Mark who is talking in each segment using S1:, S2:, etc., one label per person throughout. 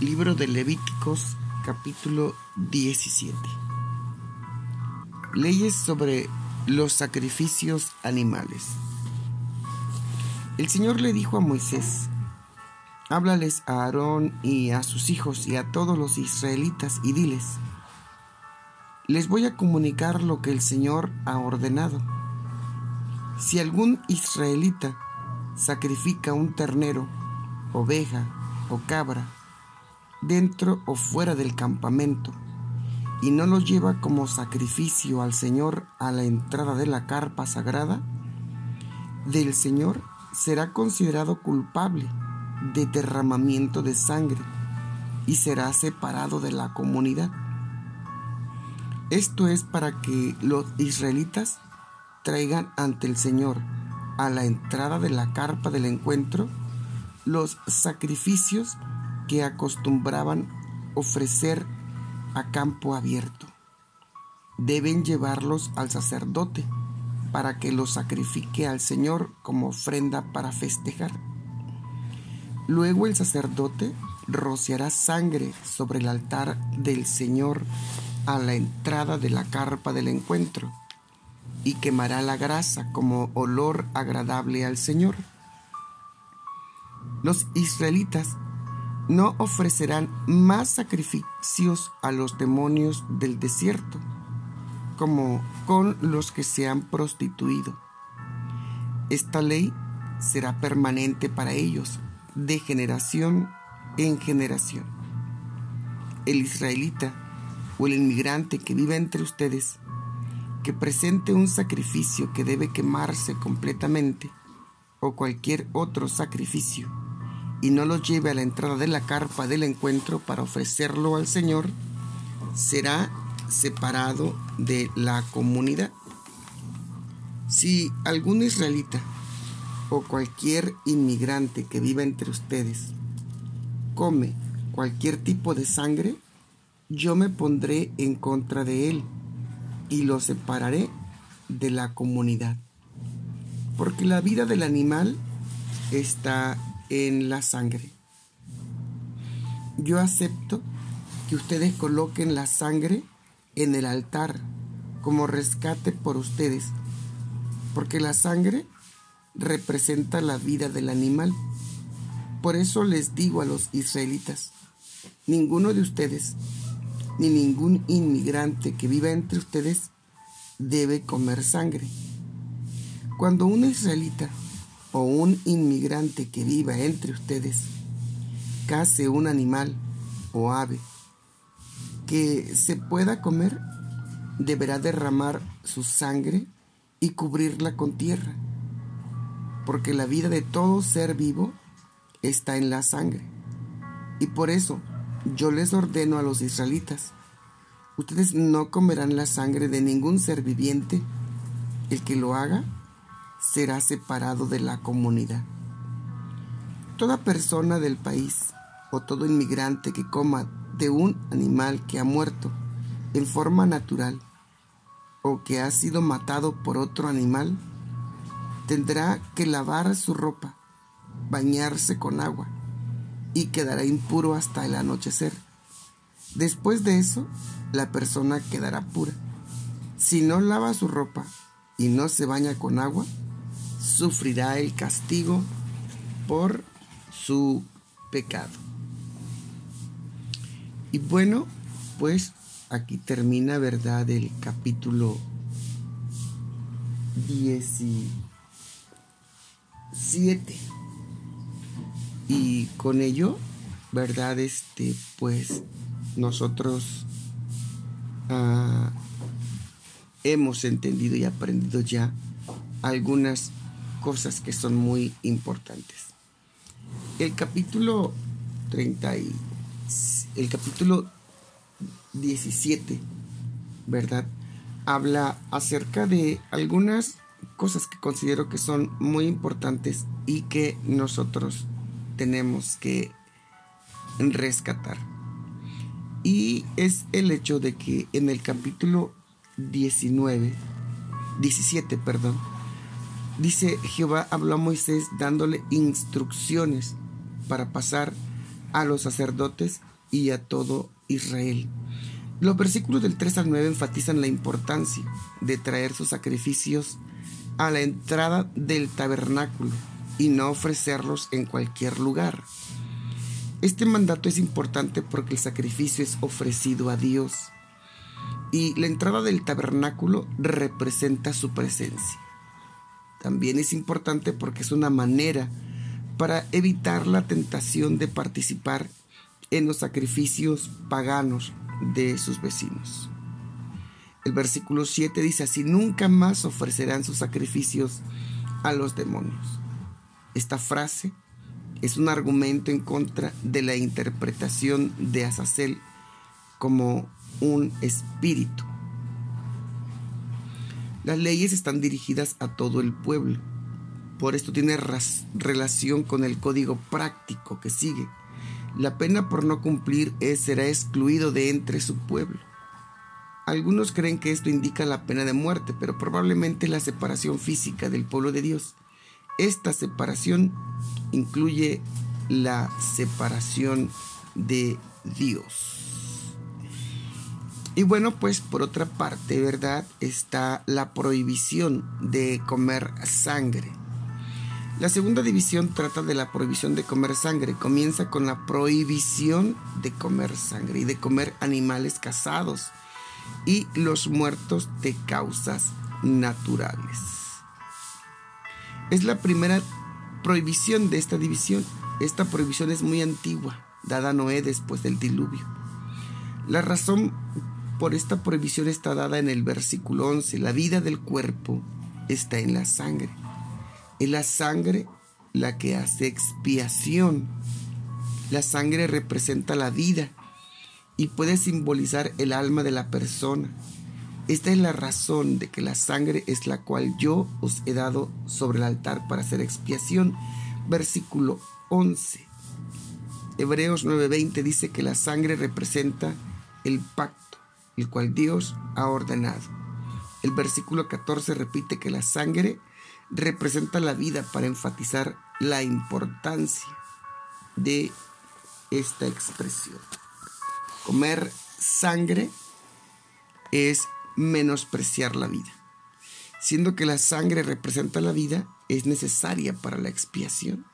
S1: Libro de Levíticos capítulo 17. Leyes sobre los sacrificios animales. El Señor le dijo a Moisés, háblales a Aarón y a sus hijos y a todos los israelitas y diles, les voy a comunicar lo que el Señor ha ordenado. Si algún israelita sacrifica un ternero, oveja o cabra, dentro o fuera del campamento, y no lo lleva como sacrificio al Señor a la entrada de la carpa sagrada, del Señor será considerado culpable de derramamiento de sangre y será separado de la comunidad. Esto es para que los israelitas traigan ante el Señor a la entrada de la carpa del encuentro los sacrificios que acostumbraban ofrecer a campo abierto. Deben llevarlos al sacerdote para que los sacrifique al Señor como ofrenda para festejar. Luego el sacerdote rociará sangre sobre el altar del Señor a la entrada de la carpa del encuentro y quemará la grasa como olor agradable al Señor. Los israelitas no ofrecerán más sacrificios a los demonios del desierto, como con los que se han prostituido. Esta ley será permanente para ellos, de generación en generación. El israelita o el inmigrante que viva entre ustedes, que presente un sacrificio que debe quemarse completamente, o cualquier otro sacrificio, y no lo lleve a la entrada de la carpa del encuentro para ofrecerlo al Señor, será separado de la comunidad. Si algún israelita o cualquier inmigrante que viva entre ustedes come cualquier tipo de sangre, yo me pondré en contra de él y lo separaré de la comunidad. Porque la vida del animal está en la sangre. Yo acepto que ustedes coloquen la sangre en el altar como rescate por ustedes, porque la sangre representa la vida del animal. Por eso les digo a los israelitas, ninguno de ustedes, ni ningún inmigrante que viva entre ustedes, debe comer sangre. Cuando un israelita o un inmigrante que viva entre ustedes case un animal o ave que se pueda comer, deberá derramar su sangre y cubrirla con tierra, porque la vida de todo ser vivo está en la sangre. Y por eso yo les ordeno a los israelitas, ustedes no comerán la sangre de ningún ser viviente, el que lo haga será separado de la comunidad. Toda persona del país o todo inmigrante que coma de un animal que ha muerto en forma natural o que ha sido matado por otro animal, tendrá que lavar su ropa, bañarse con agua y quedará impuro hasta el anochecer. Después de eso, la persona quedará pura. Si no lava su ropa y no se baña con agua, sufrirá el castigo por su pecado. Y bueno, pues aquí termina, ¿verdad?, el capítulo 17. Y con ello, ¿verdad? Este, pues nosotros ah, hemos entendido y aprendido ya algunas cosas que son muy importantes. El capítulo 30 y el capítulo 17, ¿verdad? Habla acerca de algunas cosas que considero que son muy importantes y que nosotros tenemos que rescatar. Y es el hecho de que en el capítulo 19, 17, perdón, Dice Jehová habló a Moisés dándole instrucciones para pasar a los sacerdotes y a todo Israel. Los versículos del 3 al 9 enfatizan la importancia de traer sus sacrificios a la entrada del tabernáculo y no ofrecerlos en cualquier lugar. Este mandato es importante porque el sacrificio es ofrecido a Dios y la entrada del tabernáculo representa su presencia. También es importante porque es una manera para evitar la tentación de participar en los sacrificios paganos de sus vecinos. El versículo 7 dice así, nunca más ofrecerán sus sacrificios a los demonios. Esta frase es un argumento en contra de la interpretación de Azazel como un espíritu. Las leyes están dirigidas a todo el pueblo. Por esto tiene relación con el código práctico que sigue la pena por no cumplir es, será excluido de entre su pueblo. Algunos creen que esto indica la pena de muerte, pero probablemente la separación física del pueblo de Dios. Esta separación incluye la separación de Dios. Y bueno, pues por otra parte, ¿verdad? Está la prohibición de comer sangre. La segunda división trata de la prohibición de comer sangre. Comienza con la prohibición de comer sangre y de comer animales cazados y los muertos de causas naturales. Es la primera prohibición de esta división. Esta prohibición es muy antigua, dada a Noé después del diluvio. La razón por esta prohibición está dada en el versículo 11. La vida del cuerpo está en la sangre. Es la sangre la que hace expiación. La sangre representa la vida y puede simbolizar el alma de la persona. Esta es la razón de que la sangre es la cual yo os he dado sobre el altar para hacer expiación. Versículo 11. Hebreos 9:20 dice que la sangre representa el pacto, el cual Dios ha ordenado. El versículo 14 repite que la sangre representa la vida para enfatizar la importancia de esta expresión. Comer sangre es menospreciar la vida. Siendo que la sangre representa la vida, es necesaria para la expiación.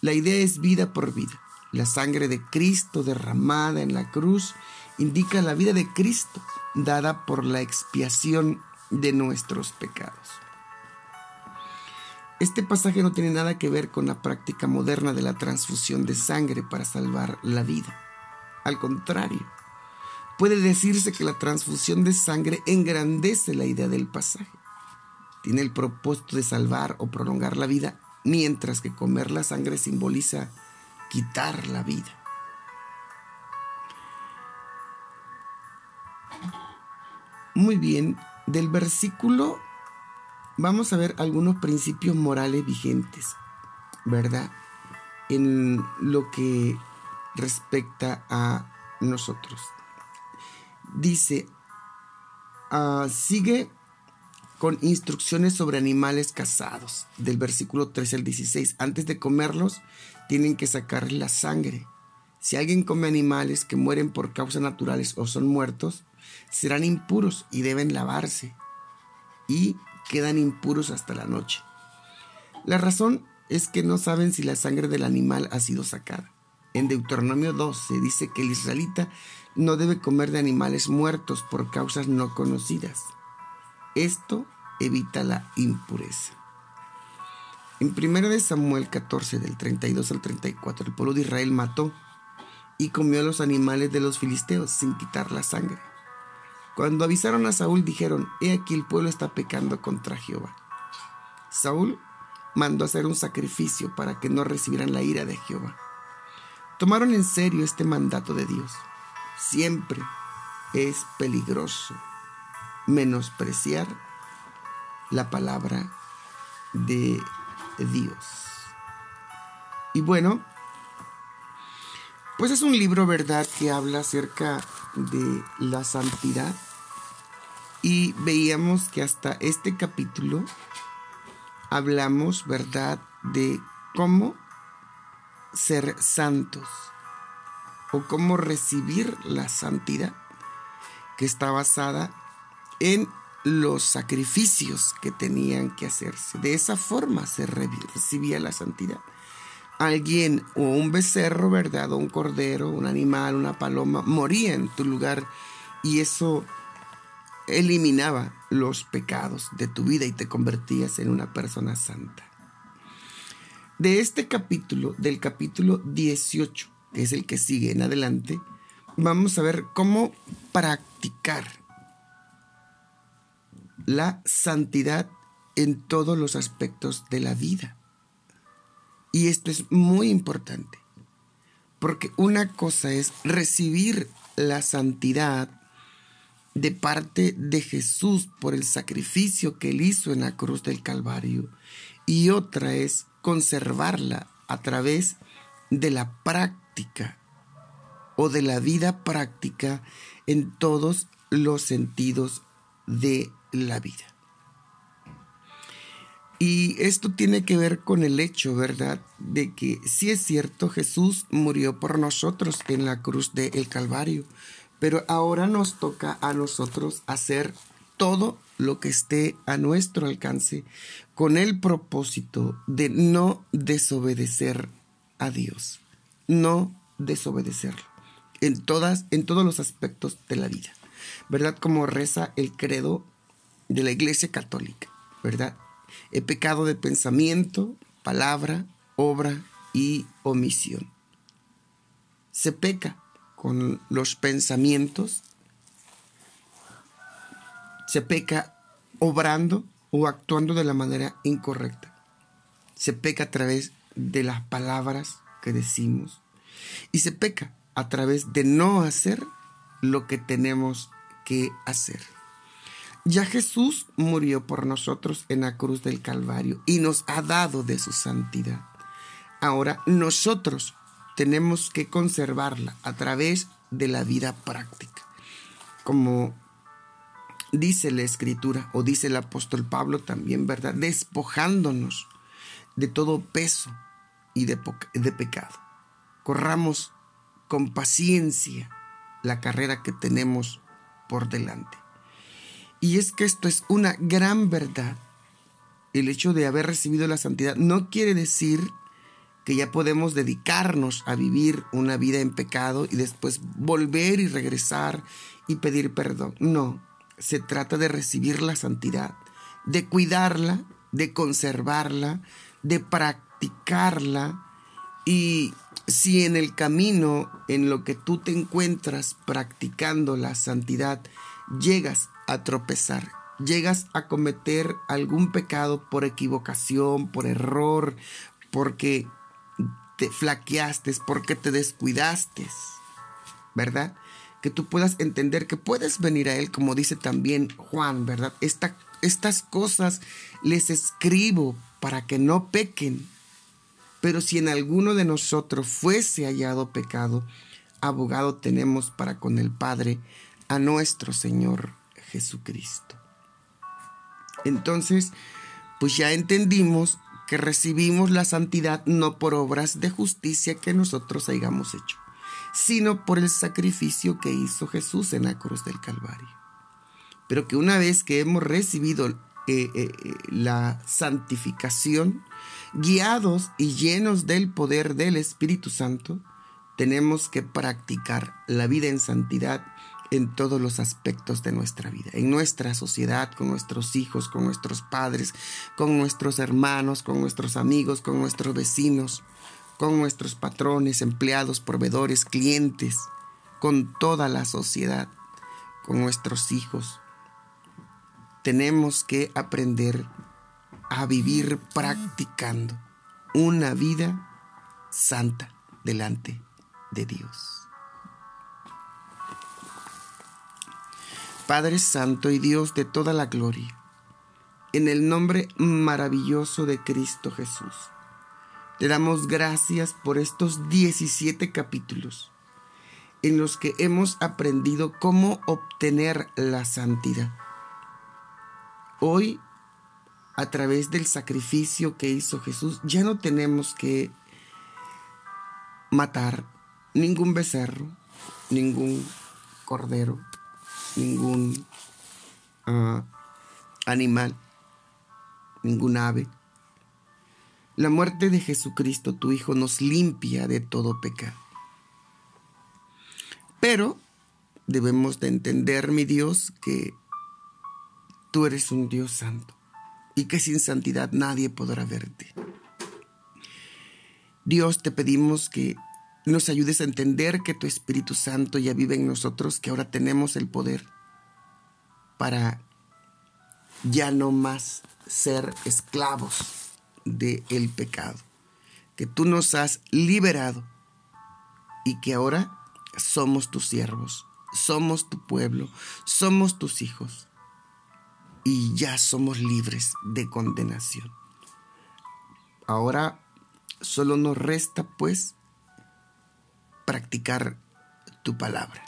S1: La idea es vida por vida. La sangre de Cristo derramada en la cruz indica la vida de Cristo dada por la expiación de nuestros pecados. Este pasaje no tiene nada que ver con la práctica moderna de la transfusión de sangre para salvar la vida. Al contrario, puede decirse que la transfusión de sangre engrandece la idea del pasaje. Tiene el propósito de salvar o prolongar la vida, mientras que comer la sangre simboliza quitar la vida. Muy bien, del versículo vamos a ver algunos principios morales vigentes, ¿verdad? En lo que respecta a nosotros. Dice, ah, sigue con instrucciones sobre animales cazados, del versículo 13 al 16. Antes de comerlos, tienen que sacar la sangre. Si alguien come animales que mueren por causas naturales o son muertos, serán impuros y deben lavarse. Y quedan impuros hasta la noche. La razón es que no saben si la sangre del animal ha sido sacada. En Deuteronomio 12 dice que el israelita no debe comer de animales muertos por causas no conocidas. Esto evita la impureza. En 1 Samuel 14 del 32 al 34 el pueblo de Israel mató y comió los animales de los filisteos sin quitar la sangre. Cuando avisaron a Saúl dijeron, he aquí el pueblo está pecando contra Jehová. Saúl mandó hacer un sacrificio para que no recibieran la ira de Jehová. Tomaron en serio este mandato de Dios. Siempre es peligroso menospreciar la palabra de Dios. Y bueno, pues es un libro, ¿verdad?, que habla acerca de la santidad. Y veíamos que hasta este capítulo hablamos, ¿verdad?, de cómo ser santos. o cómo recibir la santidad, que está basada en los sacrificios que tenían que hacerse. De esa forma se recibía la santidad. Alguien o un becerro, ¿verdad? O un cordero, un animal, una paloma, moría en tu lugar y eso eliminaba los pecados de tu vida y te convertías en una persona santa. De este capítulo, del capítulo 18, que es el que sigue en adelante, vamos a ver cómo practicar la santidad en todos los aspectos de la vida. Y esto es muy importante, porque una cosa es recibir la santidad de parte de Jesús por el sacrificio que él hizo en la cruz del Calvario, y otra es conservarla a través de la práctica o de la vida práctica en todos los sentidos de la vida. Y esto tiene que ver con el hecho, ¿verdad? De que si es cierto, Jesús murió por nosotros en la cruz del Calvario, pero ahora nos toca a nosotros hacer todo lo que esté a nuestro alcance con el propósito de no desobedecer a Dios, no desobedecerlo en todas en todos los aspectos de la vida. ¿Verdad? Como reza el credo de la Iglesia Católica, ¿verdad? He pecado de pensamiento, palabra, obra y omisión. Se peca con los pensamientos, se peca obrando o actuando de la manera incorrecta. Se peca a través de las palabras que decimos y se peca a través de no hacer lo que tenemos que hacer. Ya Jesús murió por nosotros en la cruz del Calvario y nos ha dado de su santidad. Ahora nosotros tenemos que conservarla a través de la vida práctica. Como dice la escritura o dice el apóstol Pablo también, ¿verdad? Despojándonos de todo peso y de, de pecado. Corramos con paciencia la carrera que tenemos por delante. Y es que esto es una gran verdad. El hecho de haber recibido la santidad no quiere decir que ya podemos dedicarnos a vivir una vida en pecado y después volver y regresar y pedir perdón. No, se trata de recibir la santidad, de cuidarla, de conservarla, de practicarla y si en el camino en lo que tú te encuentras practicando la santidad llegas a tropezar, llegas a cometer algún pecado por equivocación, por error, porque te flaqueaste, porque te descuidaste, ¿verdad? Que tú puedas entender que puedes venir a Él, como dice también Juan, ¿verdad? estas cosas les escribo para que no pequen. Pero si en alguno de nosotros fuese hallado pecado, abogado tenemos para con el Padre a nuestro Señor Jesucristo. Entonces, pues ya entendimos que recibimos la santidad no por obras de justicia que nosotros hayamos hecho, sino por el sacrificio que hizo Jesús en la cruz del Calvario. Pero que una vez que hemos recibido eh, eh, eh, la santificación, guiados y llenos del poder del Espíritu Santo, tenemos que practicar la vida en santidad en todos los aspectos de nuestra vida, en nuestra sociedad, con nuestros hijos, con nuestros padres, con nuestros hermanos, con nuestros amigos, con nuestros vecinos, con nuestros patrones, empleados, proveedores, clientes, con toda la sociedad, con nuestros hijos. Tenemos que aprender a vivir practicando una vida santa delante de Dios. Padre Santo y Dios de toda la gloria, en el nombre maravilloso de Cristo Jesús, te damos gracias por estos 17 capítulos en los que hemos aprendido cómo obtener la santidad. Hoy, a través del sacrificio que hizo Jesús, ya no tenemos que matar, ningún becerro, ningún cordero, ningún ah, animal, ningún ave. La muerte de Jesucristo, tu Hijo, nos limpia de todo pecado. Pero debemos de entender, mi Dios, que tú eres un Dios santo y que sin santidad nadie podrá verte. Dios, te pedimos que nos ayudes a entender que tu Espíritu Santo ya vive en nosotros, que ahora tenemos el poder para ya no más ser esclavos del el pecado, que tú nos has liberado y que ahora somos tus siervos, somos tu pueblo, somos tus hijos y ya somos libres de condenación. Ahora solo nos resta pues practicar tu palabra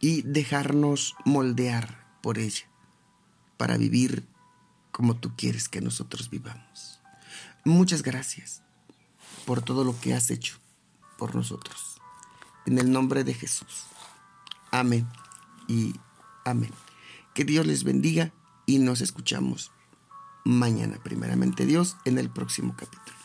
S1: y dejarnos moldear por ella para vivir como tú quieres que nosotros vivamos. Muchas gracias por todo lo que has hecho por nosotros. En el nombre de Jesús. Amén y amén. Que Dios les bendiga y nos escuchamos mañana, primeramente Dios, en el próximo capítulo.